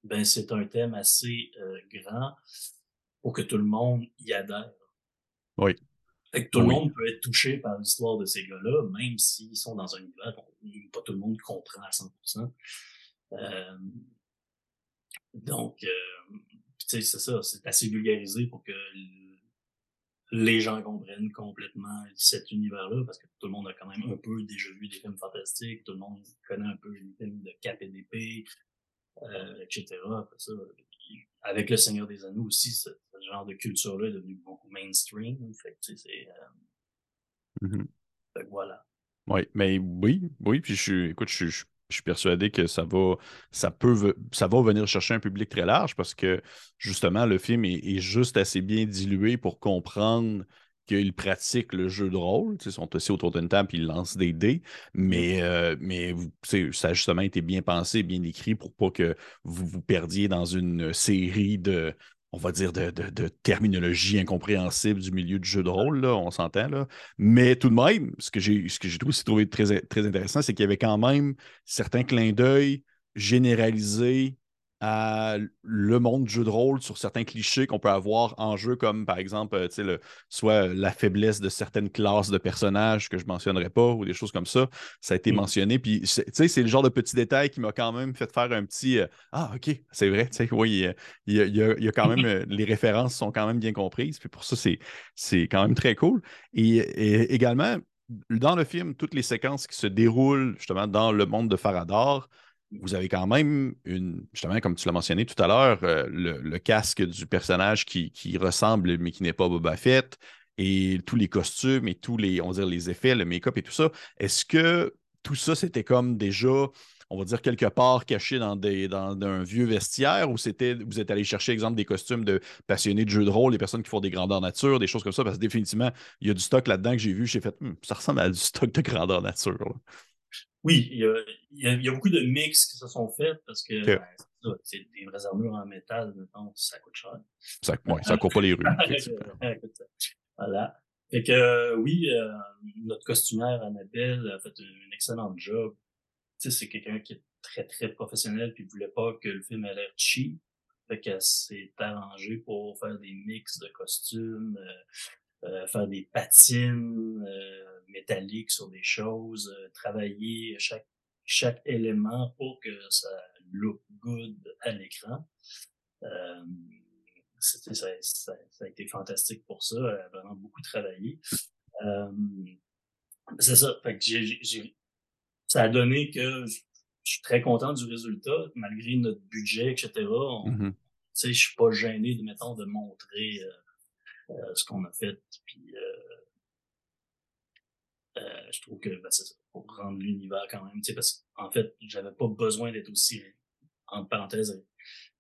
Ben c'est un thème assez euh, grand pour que tout le monde y adhère. Oui. Fait que tout le monde peut être touché par l'histoire de ces gars-là, même s'ils sont dans un univers pas tout le monde comprend à 100%. Euh, donc, euh, c'est ça, c'est assez vulgarisé pour que les gens comprennent complètement cet univers-là, parce que tout le monde a quand même un peu déjà vu des films fantastiques, tout le monde connaît un peu les films de Cap et d'épée, euh, etc. avec Le Seigneur des Anneaux aussi, ce, genre de culture-là est devenu beaucoup mainstream. Fait que, c'est, euh... Mm-hmm. fait que voilà. Oui, mais oui, oui, puis je suis, écoute, je suis je suis persuadé que ça va, ça peut, ça va venir chercher un public très large parce que justement, le film est, juste assez bien dilué pour comprendre qu'ils pratiquent le jeu de rôle. Ils sont aussi autour d'une table et ils lancent des dés. Mais, euh, mais ça a justement été bien pensé, bien écrit pour pas que vous vous perdiez dans une série de, on va dire, de, terminologie incompréhensible du milieu du jeu de rôle, là, on s'entend. Là. Mais tout de même, ce que j'ai, ce que j'ai trouvé très, très intéressant, c'est qu'il y avait quand même certains clins d'œil généralisés à le monde du jeu de rôle sur certains clichés qu'on peut avoir en jeu, comme par exemple, euh, le, soit la faiblesse de certaines classes de personnages que je ne mentionnerai pas ou des choses comme ça. Ça a été mm. mentionné. Puis, c'est le genre de petit détail qui m'a quand même fait faire un petit euh, Ah, OK, c'est vrai. Oui, il y, a, quand même, euh, les références sont quand même bien comprises. Puis pour ça, c'est quand même très cool. Et, également, dans le film, toutes les séquences qui se déroulent justement dans le monde de Faradar, vous avez quand même une, justement, comme tu l'as mentionné tout à l'heure, euh, le, casque du personnage qui, ressemble, mais qui n'est pas Boba Fett, et tous les costumes et tous les, on dirait, les effets, le make-up et tout ça. Est-ce que tout ça, c'était comme déjà on va dire, quelque part caché dans, des, dans, un vieux vestiaire ou c'était vous êtes allé chercher, exemple, des costumes de passionnés de jeux de rôle, des personnes qui font des grandeurs nature, des choses comme ça, parce que définitivement, il y a du stock là-dedans que j'ai vu, j'ai fait, hum, ça ressemble à du stock de grandeur nature. Oui, il y, a, beaucoup de mix qui se sont faits parce que ben, c'est des vraies armures en métal, mettons, ça coûte cher. Ça, ouais, ça court pas les rues. voilà. Fait que euh, oui, euh, notre costumaire Annabelle a fait un excellent job. Tu sais, c'est quelqu'un qui est très, très professionnel puis voulait pas que le film ait l'air cheap. Fait qu'elle s'est arrangée pour faire des mix de costumes, euh, faire des patines métalliques sur des choses, travailler chaque chaque élément pour que ça look good à l'écran. Euh, ça, ça, a été fantastique pour ça, a vraiment beaucoup travaillé. Euh, c'est ça. Fait que j'ai, ça a donné que je, suis très content du résultat, malgré notre budget, etc. Mm-hmm. Je suis pas gêné de, mettons, de montrer euh, euh ce qu'on a fait. Puis, euh, je trouve que ben, c'est ça, pour rendre l'univers quand même, parce qu'en fait, j'avais pas besoin d'être aussi, entre parenthèses,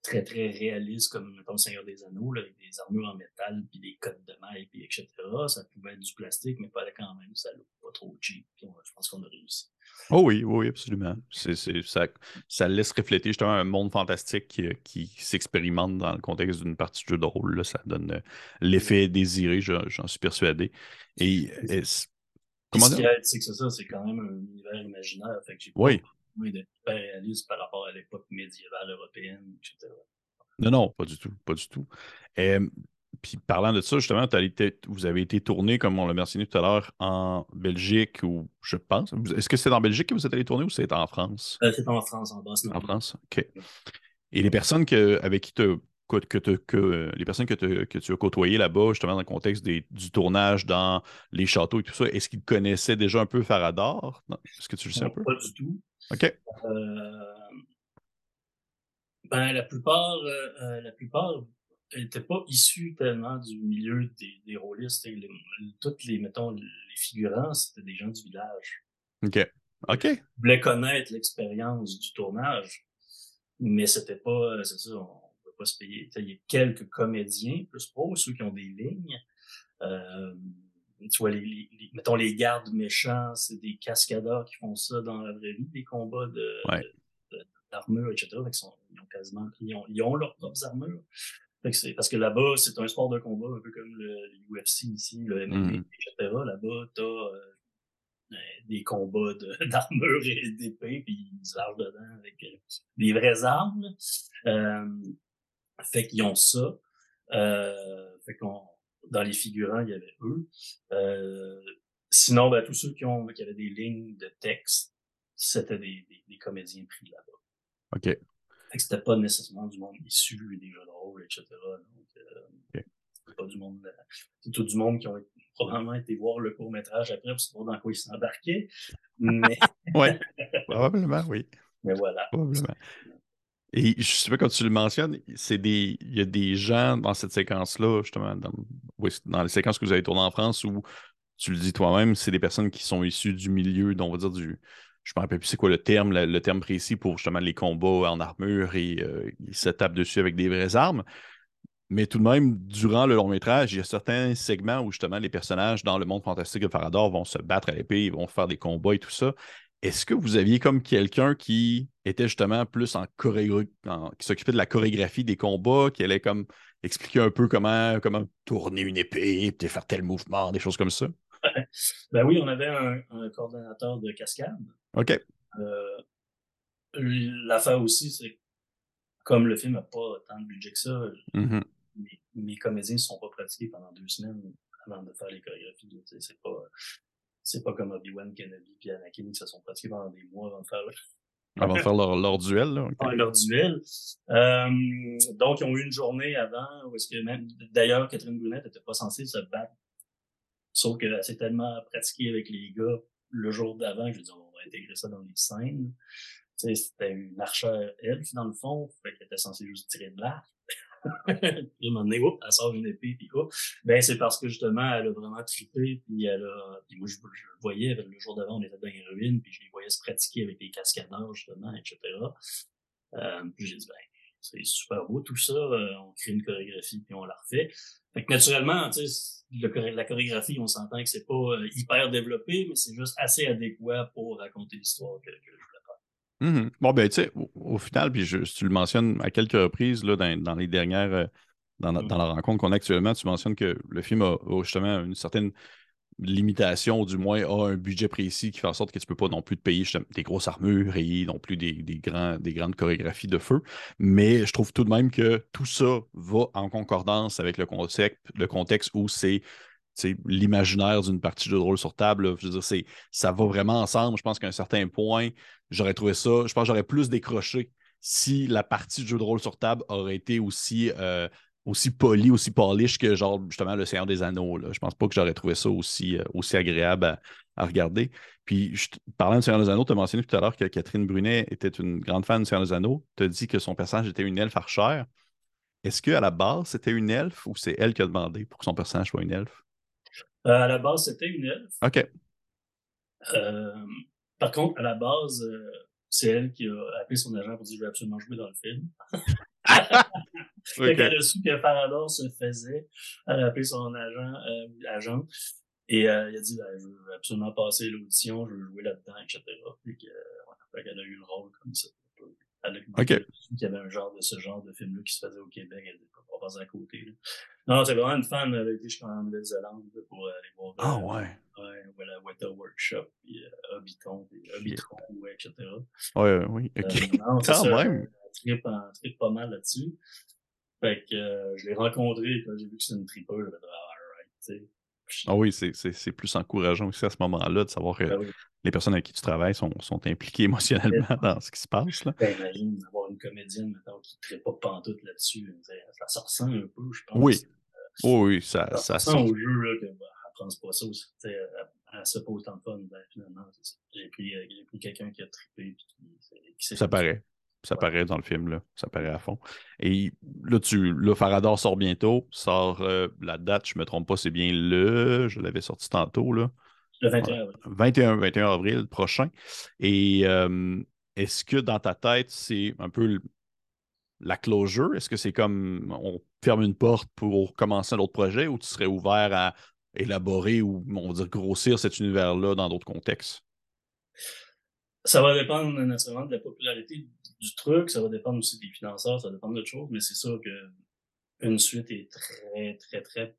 très, très réaliste comme, mettons, le Seigneur des Anneaux, avec des armures en métal, puis des codes de maille, puis etc. Ça pouvait être du plastique, mais pas quand même, ça n'a pas trop cheap, puis je pense qu'on a réussi. Oh oui, oui, absolument. C'est, ça, ça laisse refléter justement un monde fantastique qui, qui s'expérimente dans le contexte d'une partie de jeu de rôle. Là. Ça donne euh, l'effet désiré, j'en suis persuadé. Et, et Comment ce qui est, c'est que ça, c'est quand même un univers imaginaire. Fait que j'ai oui. d'être hyper réaliste par rapport à l'époque médiévale européenne, etc. Non, non, pas du tout. Pas du tout. puis parlant de ça, justement, vous avez été tourné, comme on l'a mentionné tout à l'heure, en Belgique ou je pense. Est-ce que c'est en Belgique que vous êtes allé tourner ou c'est en France? Euh, c'est en France, en Basse. En France, OK. Et les personnes que, avec qui tu que, que, les personnes que, que, tu as côtoyées là-bas, justement, dans le contexte des, du tournage dans les châteaux et tout ça, est-ce qu'ils connaissaient déjà un peu Faradar? Est-ce que tu le sais un peu? Pas du tout. OK. Euh, ben, la plupart, euh, euh, la plupart n'étaient pas issus tellement du milieu des, des rôlistes. toutes les, mettons, les figurants, c'était des gens du village. OK. OK. Ils voulaient connaître l'expérience du tournage, mais c'était pas, c'est ça, pas se payer. Il y a quelques comédiens, plus pour ceux qui ont des lignes. Euh, tu vois, les, mettons les gardes méchants, c'est des cascadeurs qui font ça dans la vraie vie, des combats de, d'armure, etc. ils, ont quasiment, ils ont, ils ont leurs propres armures. parce que là-bas, c'est un sport de combat, un peu comme le, UFC ici, le MMA, mm-hmm. etc. Là-bas, t'as euh, des combats d'armure et d'épée, puis ils se dedans avec euh, des vraies armes. Euh, fait qu'ils ont ça. Euh, fait qu'on dans les figurants, il y avait eux. Euh, sinon, ben, tous ceux qui ont qui avaient des lignes de texte, c'était des, des, comédiens pris là-bas. OK. Fait que c'était pas nécessairement du monde issu des jeux de rôle, etc. Donc, euh, pas du monde. C'est tout du monde qui ont probablement été voir le court métrage après pour savoir dans quoi ils s'embarquaient. Mais. ouais. Probablement, oui. Mais voilà. Probablement. Et je sais pas quand tu le mentionnes, c'est des, il y a des gens dans cette séquence-là, justement, dans, les séquences que vous avez tournées en France où tu le dis toi-même, c'est des personnes qui sont issues du milieu, on va dire du. Je me rappelle plus c'est quoi le terme, le, terme précis pour justement les combats en armure et euh, ils se tapent dessus avec des vraies armes. Mais tout de même, durant le long métrage, il y a certains segments où justement les personnages dans le monde fantastique de Farador vont se battre à l'épée, ils vont faire des combats et tout ça. Est-ce que vous aviez comme quelqu'un qui était justement plus en chorégraphie, qui s'occupait de la chorégraphie des combats, qui allait comme expliquer un peu comment, comment tourner une épée, puis faire tel mouvement, des choses comme ça? ben oui, on avait un, coordonnateur de cascade. OK. Euh, l'affaire aussi, c'est comme le film n'a pas tant de budget que ça, mm-hmm. mes, comédiens ne sont pas pratiqués pendant deux semaines avant de faire les chorégraphies. C'est pas c'est pas comme Obi-Wan Kenobi et Anakin qui se sont pratiqués pendant des mois avant de faire, avant de faire leur, duel. Là. leur duel. Euh, donc, ils ont eu une journée avant où est-ce que même, d'ailleurs, Catherine Brunette n'était pas censée se battre. Sauf qu'elle s'est tellement pratiquée avec les gars le jour d'avant que je dis, on va intégrer ça dans les scènes. c'était une archère elfe, dans le fond. Fait qu'elle était censée juste tirer de l'arc. Puis un moment oups, elle sort une épée, puis oh, ben c'est parce que justement, elle a vraiment trippé, puis elle a, puis moi je, le voyais, le jour d'avant, on était dans les ruines, puis je les voyais se pratiquer avec les cascadeurs, justement, etc. Euh, puis j'ai dit, ben, c'est super beau tout ça, euh, on crée une chorégraphie, puis on la refait. Fait que naturellement, tu sais, la chorégraphie, on s'entend que c'est pas euh, hyper développé, mais c'est juste assez adéquat pour raconter l'histoire que, je voulais Mm-hmm. Bon, ben, tu sais, au, final, puis tu le mentionnes à quelques reprises là, dans, les dernières, euh, dans, mm. dans, la rencontre qu'on a actuellement, tu mentionnes que le film a justement une certaine limitation, du moins, a un budget précis qui fait en sorte que tu ne peux pas non plus te payer des grosses armures et non plus des, grands, des grandes chorégraphies de feu. Mais je trouve tout de même que tout ça va en concordance avec le le contexte où c'est l'imaginaire d'une partie de jeu de rôle sur table. Ça va vraiment ensemble. Je pense qu'à un certain point, j'aurais trouvé ça, je pense que j'aurais plus décroché si la partie de jeu de rôle sur table aurait été aussi euh, aussi poli, aussi polish que genre justement le Seigneur des Anneaux. Là. Je pense pas que j'aurais trouvé ça aussi, euh, agréable à, regarder. Puis, parlant du Seigneur des Anneaux, tu as mentionné tout à l'heure que Catherine Brunet était une grande fan du Seigneur des Anneaux. Tu as dit que son personnage était une elfe archère. Est-ce qu'à la base, c'était une elfe ou c'est elle qui a demandé pour que son personnage soit une elfe? Euh, à la base, c'était une elfe. OK. Euh, par contre, à la base, c'est elle qui a appelé son agent pour dire Je veux absolument jouer dans le film. Quand elle a su que Farador se faisait, elle a appelé son agent, euh, agent et euh, il a dit ben, Je veux absolument passer l'audition, je veux jouer là-dedans, etc. Puis euh, qu'elle a eu le rôle comme ça. Elle a okay. qu'il y avait un genre de ce genre de film-là qui se faisait au Québec, elle n'était pas passée à côté. Là. Non, c'est vraiment une fan, elle a été jusqu'en Nouvelle-Zélande pour aller voir. Ah ouais. Ouais, voilà, Weta Workshop, puis euh, Hobbiton, Hobitron, ouais, etc. Ouais, oui, ok. Euh, non, Quand même. Elle tripe pas mal là-dessus. Fait que euh, je l'ai rencontré quand j'ai vu que c'était une tripeuse, je ah, right, Ah oui, c'est plus encourageant aussi à ce moment-là de savoir que ben les personnes avec qui tu travailles sont, sont impliquées émotionnellement dans ce qui se passe. Là. Ben, imagine avoir une comédienne maintenant, qui ne pas pantoute là-dessus. Ça, ça ressent un peu, je pense. Oui. Oh, oui, ça, ça, ça sent au jeu là, que bah, elle pense pas ça. Elle, elle se pose tant de fun. Ben, finalement, j'ai pris, euh, pris quelqu'un qui a trippé. Puis qui, ça paraît. Ça paraît dans le film, là. Ça paraît à fond. Et là, tu, le Farador sort bientôt. Sort euh, la date, je ne me trompe pas, c'est bien le. Je l'avais sorti tantôt, là. Le 21 avril. 21, 21 avril prochain. Et euh, est-ce que dans ta tête, c'est un peu la closure? Est-ce que c'est comme on ferme une porte pour commencer un autre projet ou tu serais ouvert à élaborer ou, on va dire, grossir cet univers-là dans d'autres contextes? Ça va dépendre naturellement de la popularité du truc, ça va dépendre aussi des financeurs, ça va dépendre d'autres choses, mais c'est sûr que une suite est très, très, très,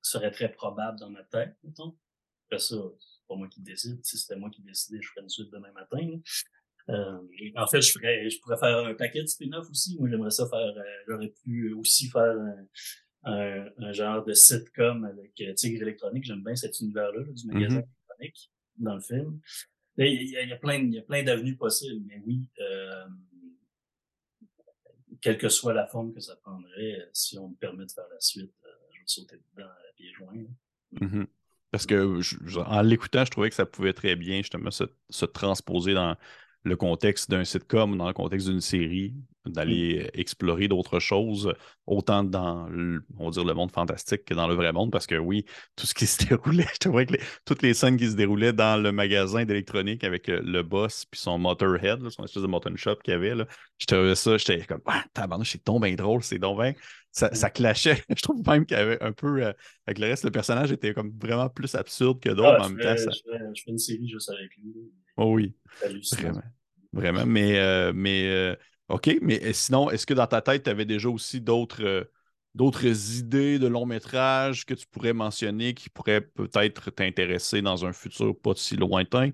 serait très probable dans ma tête, mettons. Après ça, c'est pas moi qui décide. Si c'était moi qui décidais, je ferais une suite demain matin. Euh, en fait, je ferais, je pourrais faire un paquet de spin-off aussi. Moi, j'aimerais ça faire, euh, j'aurais pu aussi faire un, un, genre de sitcom avec euh, Tigre électronique. J'aime bien cet univers-là, du magasin mm-hmm. électronique dans le film. Il y, a, plein, il y a plein d'avenues possibles, mais oui, euh, quelle que soit la forme que ça prendrait, euh, si on me permet de faire la suite, euh, je vais sauter dedans à pieds joints. Mm-hmm. Parce que en l'écoutant, je trouvais que ça pouvait très bien justement se, se transposer dans le contexte d'un sitcom ou dans le contexte d'une série, d'aller mm. explorer d'autres choses, autant dans le, on va dire, le monde fantastique que dans le vrai monde, parce que oui, tout ce qui se déroulait, je trouvais que toutes les scènes qui se déroulaient dans le magasin d'électronique avec euh, le boss puis son Motorhead, son espèce de motor shop qu'il y avait, là, je trouvais ça, j'étais comme, ah, tabarnouche, c'est donc bien drôle, c'est donc bien, ça, mm. ça clashait. je trouve même qu'il y avait un peu, euh, avec le reste, le personnage était comme vraiment plus absurde que d'autres ah, en même temps. Ça... Je, fais, une série juste avec lui. Oh oui, vraiment. Vraiment, mais, euh, mais OK, mais euh, sinon, est-ce que dans ta tête, tu avais déjà aussi d'autres euh, d'autres idées de long métrage que tu pourrais mentionner qui pourraient peut-être t'intéresser dans un futur pas si lointain,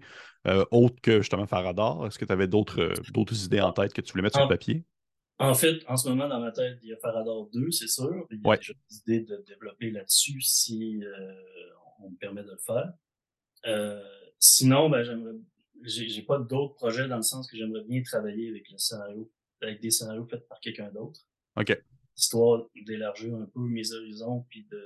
euh, autre que justement Faradar? Est-ce que tu avais d'autres d'autres idées en tête que tu voulais mettre sur le papier? En fait, en ce moment, dans ma tête, il y a Faradar 2, c'est sûr. Il y a déjà des idées de développer là-dessus si on me permet de le faire. sinon, ben, j'aimerais j'ai pas d'autres projets dans le sens que j'aimerais bien travailler avec le scénario avec des scénarios faits par quelqu'un d'autre. OK. Histoire d'élargir un peu mes horizons, puis de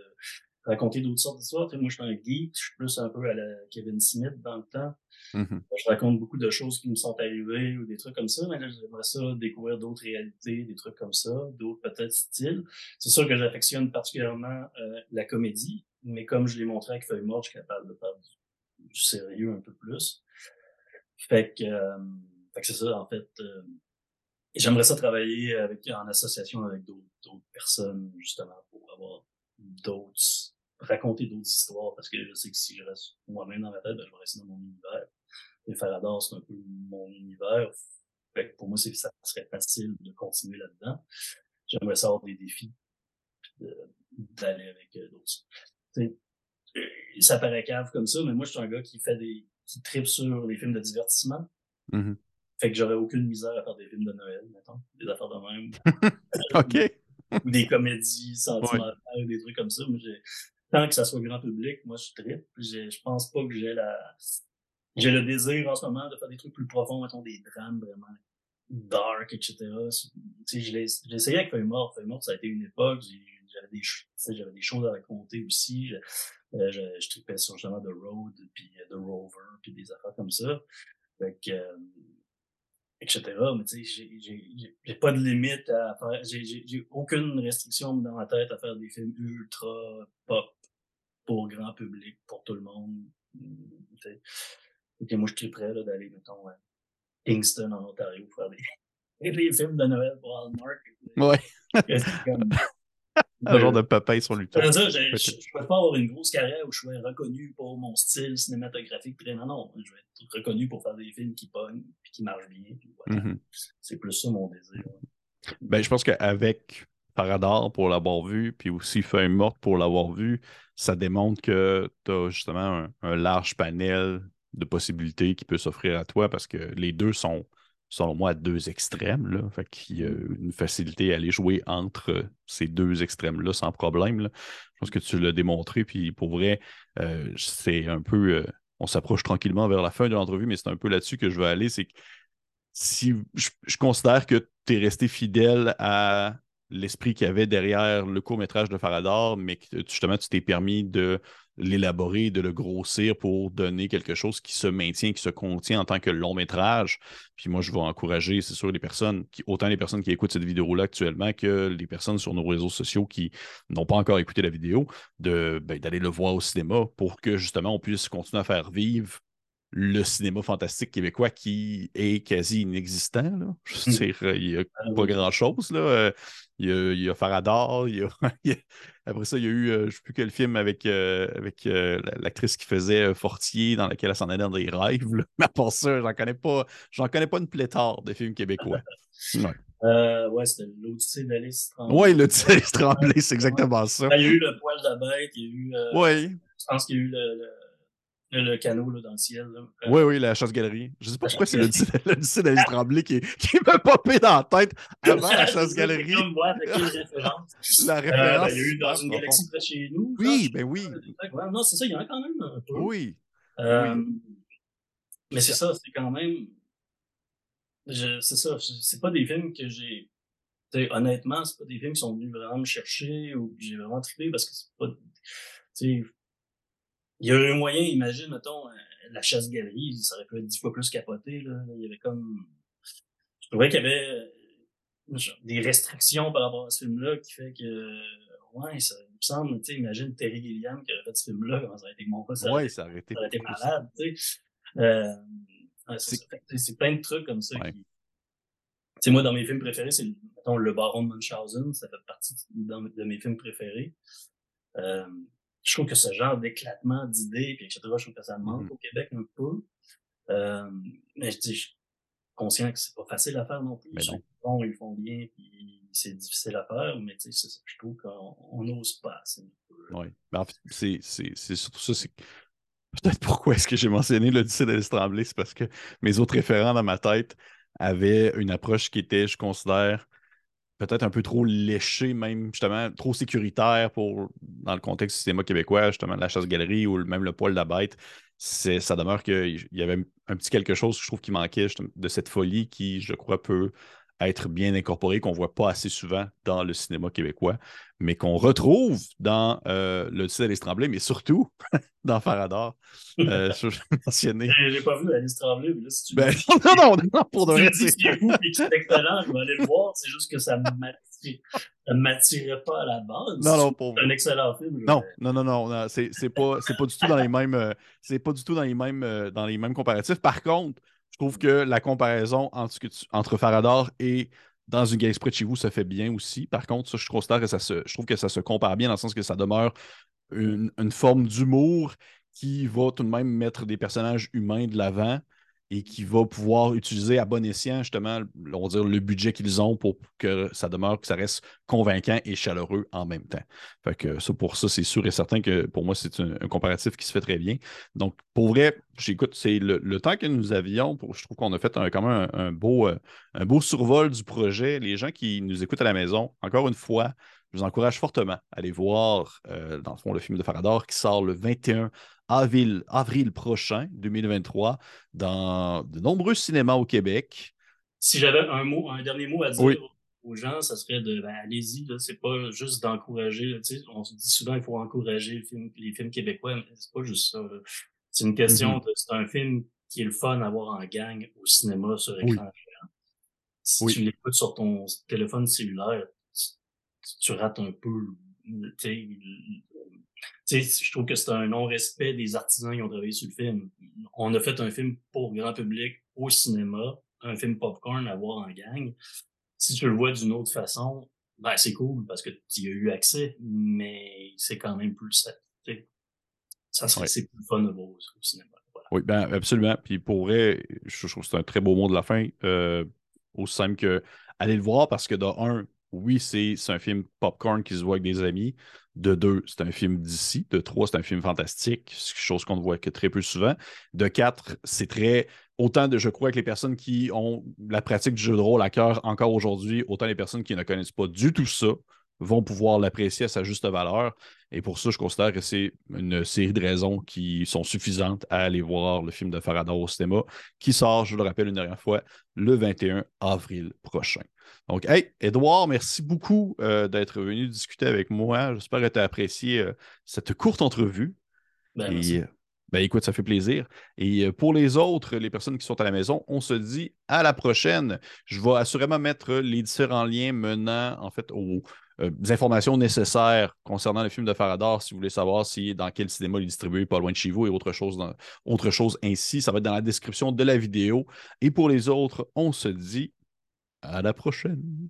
raconter d'autres sortes d'histoires. moi, je suis un geek, je suis plus un peu à la Kevin Smith dans le temps. Mm-hmm. Je raconte beaucoup de choses qui me sont arrivées ou des trucs comme ça, mais là, j'aimerais ça découvrir d'autres réalités, des trucs comme ça, d'autres peut-être styles. C'est sûr que j'affectionne particulièrement euh, la comédie, mais comme je l'ai montré avec Feuille Morte, je suis capable de faire du, sérieux un peu plus. Fait que, euh, fait que c'est ça, en fait. Euh, j'aimerais ça travailler avec, en association avec d'autres personnes, justement, pour avoir d'autres raconter d'autres histoires parce que je sais que si je reste moi-même dans ma tête, ben, je vais rester dans mon univers. Et Farador, c'est un peu mon univers. Fait que pour moi, c'est ça serait facile de continuer là-dedans. J'aimerais savoir des défis d'aller avec euh, d'autres. Ça paraît cave comme ça, mais moi, je suis un gars qui fait des. Qui tripe sur les films de divertissement. Mm-hmm. Fait que j'aurais aucune misère à faire des films de Noël, mettons. Des affaires de même. OK. Ou des comédies sentimentales, des trucs comme ça. Mais tant que ça soit grand public, moi, je tripe. Je, je pense pas que j'ai la, j'ai le désir en ce moment de faire des trucs plus profonds, mettons des drames vraiment dark, etc. J'ai essayé avec Feuille Morte. Feuille Morte, ça a été une époque, j'avais des, j'avais des choses à raconter aussi. Je, euh, je, tripais sur justement The Road, puis euh, The Rover, puis des affaires comme ça. Fait que, euh, etc. Mais tu sais, j'ai pas de limite à faire. J'ai aucune restriction dans ma tête à faire des films ultra pop pour grand public, pour tout le monde. Et moi, je prêt d'aller, mettons, à Kingston, en Ontario, pour faire des, films de Noël pour Hallmark. Ouais. Un genre de papa sur lui. Je ne peux pas avoir une grosse carrière où je suis reconnu pour mon style cinématographique. non, non, je vais être reconnu pour faire des films qui pognent, puis qui marchent bien. Mm-hmm. C'est plus ça mon désir. Ben, je pense qu'avec Parador pour l'avoir vu, puis aussi Feuille morte pour l'avoir vu, ça démontre que tu as justement un, large panel de possibilités qui peut s'offrir à toi parce que les deux sont, selon moi, à deux extrêmes. Là. Fait qu'il y a mm. une facilité à aller jouer entre ces deux extrêmes-là sans problème. Je pense que tu l'as démontré, puis pour vrai, euh, c'est un peu. Euh, on s'approche tranquillement vers la fin de l'entrevue, mais c'est un peu là-dessus que je veux aller. C'est que si je considère que tu es resté fidèle à l'esprit qu'il y avait derrière le court-métrage de Faradar, mais que justement, tu t'es permis de l'élaborer, de le grossir pour donner quelque chose qui se maintient, qui se contient en tant que long métrage. Puis moi, je vais encourager, c'est sûr, les personnes, autant les personnes qui écoutent cette vidéo-là actuellement que les personnes sur nos réseaux sociaux qui n'ont pas encore écouté la vidéo, ben, d'aller le voir au cinéma pour que justement on puisse continuer à faire vivre le cinéma fantastique québécois qui est quasi inexistant. Là. Je veux dire, il n'y a ah pas grand-chose. Là. Il, y a, il y a Faradar, il y a, après ça, il y a eu, euh, je ne sais plus quel film avec, euh, avec euh, l'actrice qui faisait Fortier, dans laquelle elle s'en allait dans des rêves. Mais à part ça, j'en connais pas, j'en connais pas une pléthore de films québécois. Ouais, ouais c'était l'Odyssée d'Alice Tremblay. Oui, l'Odyssée d'Alice Tremblay, c'est exactement ça. Ben, il y a eu le poil de bête, il y a eu. oui. Je pense qu'il y a eu le le canot là, dans le ciel. Là. Oui, oui, la chasse-galerie. Je ne sais pas pourquoi c'est l'Odyssée d'Alice Tremblay qui, qui m'a popé dans la tête avant la chasse-galerie. moi, avec référence? La référence. Euh, ben, il y a eu dans une galaxie près de chez nous. Oui, ben oui. non, c'est ça, il y en a quand même un peu. Oui. Euh, oui. Mais c'est ça, c'est quand même. C'est ça, c'est pas des films que j'ai. Honnêtement, c'est pas des films qui sont venus vraiment me chercher ou que j'ai vraiment trippé parce que c'est pas. sais il y aurait un moyen, imagine, mettons, euh, la chasse-galerie, ça aurait pu être dix fois plus capoté. Là. Il y avait comme. Je trouvais qu'il y avait euh, des restrictions par rapport à ce film-là qui fait que. Ouais, ça me semble, tu sais, imagine Terry Gilliam qui aurait fait ce film-là, comment ça aurait été mon pas, ça, ouais, ça aurait été, ça aurait été malade, tu sais. Euh, c'est plein de trucs comme ça qui. Tu sais, moi, dans mes films préférés, c'est, mettons, Le Baron de Munchausen, ça fait partie de, de mes films préférés. Euh, je trouve que ce genre d'éclatement d'idées, puis etc., je trouve que ça manque mmh au Québec un peu. Euh, mais je dis, je suis conscient que c'est pas facile à faire non plus. ils font, ils font bien, puis c'est difficile à faire, mais tu sais, je trouve qu'on n'ose pas assez. Oui, mais en fait, c'est surtout ça, c'est peut-être pourquoi est-ce que j'ai mentionné l'Odyssée de Tremblay, c'est parce que mes autres référents dans ma tête avaient une approche qui était, je considère, peut-être un peu trop léché, même justement trop sécuritaire pour dans le contexte du cinéma québécois, justement la chasse-galerie ou même le poil de la bête. Ça demeure qu'il y avait un petit quelque chose que je trouve qui manquait de cette folie qui, je crois, peut être bien incorporé, qu'on ne voit pas assez souvent dans le cinéma québécois, mais qu'on retrouve dans euh, le ciel Alice Tremblay, mais surtout dans Faradar. Euh, je vais mentionner. J'ai pas vu Alice Tremblay, mais là, si tu ben, non, non, non, pour de vrai. C'est excellent, je vais aller le voir, c'est juste que ça ne m'attirait pas à la base. Non, non, pour... C'est un excellent film. Non, non, non, non, non c'est pas, pas du tout dans les mêmes, euh, c'est pas du tout dans les mêmes, euh, dans les mêmes comparatifs. Par contre, je trouve que la comparaison entre, entre Faradar et dans une près de chez vous, ça fait bien aussi. Par contre, je considère que je trouve que ça se compare bien dans le sens que ça demeure une forme d'humour qui va tout de même mettre des personnages humains de l'avant et qui va pouvoir utiliser à bon escient, justement, on va dire, le budget qu'ils ont pour que ça demeure, que ça reste convaincant et chaleureux en même temps. Fait que ça, pour ça, c'est sûr et certain que pour moi, c'est un, comparatif qui se fait très bien. Donc, pour vrai, j'écoute, c'est le, temps que nous avions, je trouve qu'on a fait quand même beau, euh, un beau survol du projet. Les gens qui nous écoutent à la maison, encore une fois, je vous encourage fortement à aller voir, euh, dans le fond, le film de Farador qui sort le 21 avril, avril prochain, 2023, dans de nombreux cinémas au Québec. Si j'avais un mot, un dernier mot à dire aux gens, ça serait de ben, allez-y, c'est pas juste d'encourager. On se dit souvent qu'il faut encourager les films québécois, mais c'est pas juste ça. C'est une question mm-hmm. de c'est un film qui est le fun à voir en gang au cinéma sur écran. Si tu l'écoutes sur ton téléphone cellulaire, tu, rates un peu je trouve que c'est un non-respect des artisans qui ont travaillé sur le film. On a fait un film pour grand public au cinéma, un film popcorn à voir en gang. Si tu le vois d'une autre façon, ben, c'est cool parce que tu y as eu accès, mais c'est quand même plus ça. Ça serait c'est plus fun de voir au, cinéma. Oui, ben absolument. Puis pour vrai, je, trouve que c'est un très beau mot de la fin. Euh, aussi simple que aller le voir parce que de un, oui, c'est un film popcorn qui se voit avec des amis. De deux, c'est un film d'ici. De trois, c'est un film fantastique, chose qu'on ne voit que très peu souvent. De quatre, c'est très. Autant de, je crois, que les personnes qui ont la pratique du jeu de rôle à cœur encore aujourd'hui, autant les personnes qui ne connaissent pas du tout ça vont pouvoir l'apprécier à sa juste valeur. Et pour ça, je considère que c'est une série de raisons qui sont suffisantes à aller voir le film de Faraday au cinéma, qui sort, je le rappelle une dernière fois, le 21 avril prochain. Donc, hey, Edouard, merci beaucoup euh, d'être venu discuter avec moi. J'espère que tu as apprécié euh, cette courte entrevue. Ben, Et, euh, ben, écoute, ça fait plaisir. Et pour les autres, les personnes qui sont à la maison, on se dit à la prochaine. Je vais assurément mettre les différents liens menant en fait aux, informations nécessaires concernant le film de Faradar si vous voulez savoir si dans quel cinéma il est distribué, pas loin de chez vous et autre chose, autre chose ainsi. Ça va être dans la description de la vidéo. Et pour les autres, on se dit à la prochaine.